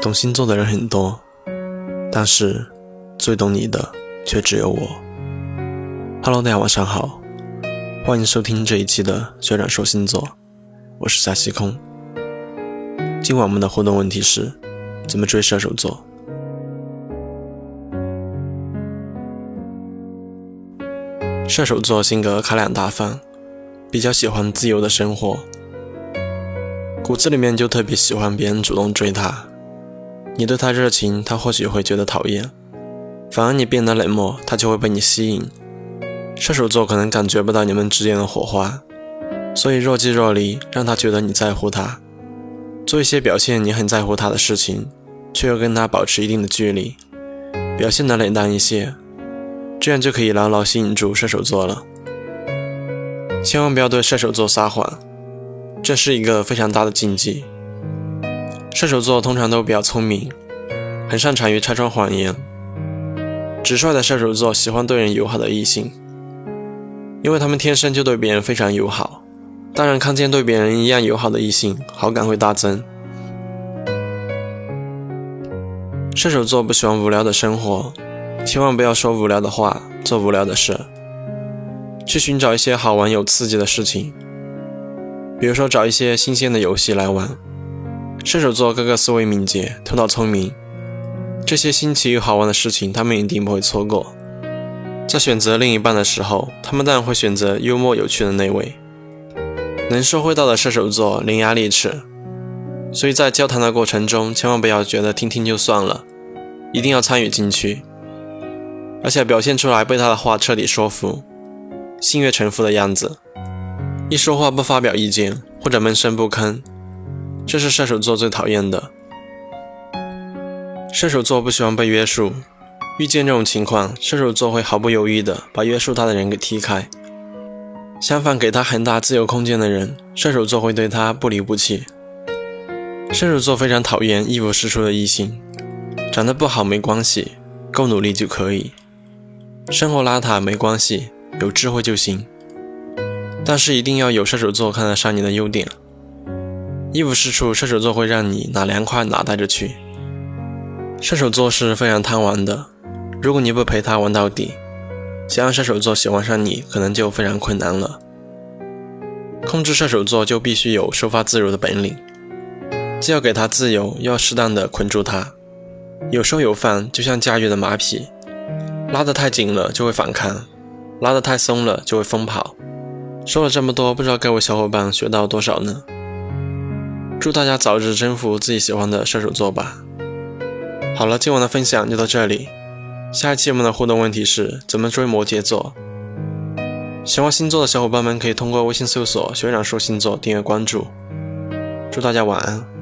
懂星座的人很多，但是最懂你的却只有我。Hello，大家晚上好，欢迎收听这一期的学长说星座，我是夏西空。今晚我们的互动问题是：怎么追射手座？射手座性格开朗大方，比较喜欢自由的生活，骨子里面就特别喜欢别人主动追他。你对他热情，他或许会觉得讨厌；反而你变得冷漠，他就会被你吸引。射手座可能感觉不到你们之间的火花，所以若即若离，让他觉得你在乎他。做一些表现你很在乎他的事情，却又跟他保持一定的距离，表现得冷淡一些。这样就可以牢牢吸引住射手座了。千万不要对射手座撒谎，这是一个非常大的禁忌。射手座通常都比较聪明，很擅长于拆穿谎言。直率的射手座喜欢对人友好的异性，因为他们天生就对别人非常友好。当然，看见对别人一样友好的异性，好感会大增。射手座不喜欢无聊的生活。千万不要说无聊的话，做无聊的事，去寻找一些好玩有刺激的事情，比如说找一些新鲜的游戏来玩。射手座个个思维敏捷，头脑聪明，这些新奇又好玩的事情，他们一定不会错过。在选择另一半的时候，他们当然会选择幽默有趣的那位。能说会道的射手座伶牙俐齿，所以在交谈的过程中，千万不要觉得听听就算了，一定要参与进去。而且表现出来被他的话彻底说服，心悦诚服的样子，一说话不发表意见或者闷声不吭，这是射手座最讨厌的。射手座不喜欢被约束，遇见这种情况，射手座会毫不犹豫的把约束他的人给踢开。相反，给他很大自由空间的人，射手座会对他不离不弃。射手座非常讨厌一无是处的异性，长得不好没关系，够努力就可以。生活邋遢没关系，有智慧就行。但是一定要有射手座看得上你的优点。一无是处，射手座会让你哪凉快哪待着去。射手座是非常贪玩的，如果你不陪他玩到底，想让射手座喜欢上你，可能就非常困难了。控制射手座就必须有收发自如的本领，既要给他自由，又要适当的捆住他，有收有放，就像驾驭的马匹。拉得太紧了就会反抗，拉得太松了就会疯跑。说了这么多，不知道各位小伙伴学到多少呢？祝大家早日征服自己喜欢的射手座吧！好了，今晚的分享就到这里。下一期我们的互动问题是怎么追摩羯座？喜欢星座的小伙伴们可以通过微信搜索“学长说星座”订阅关注。祝大家晚安。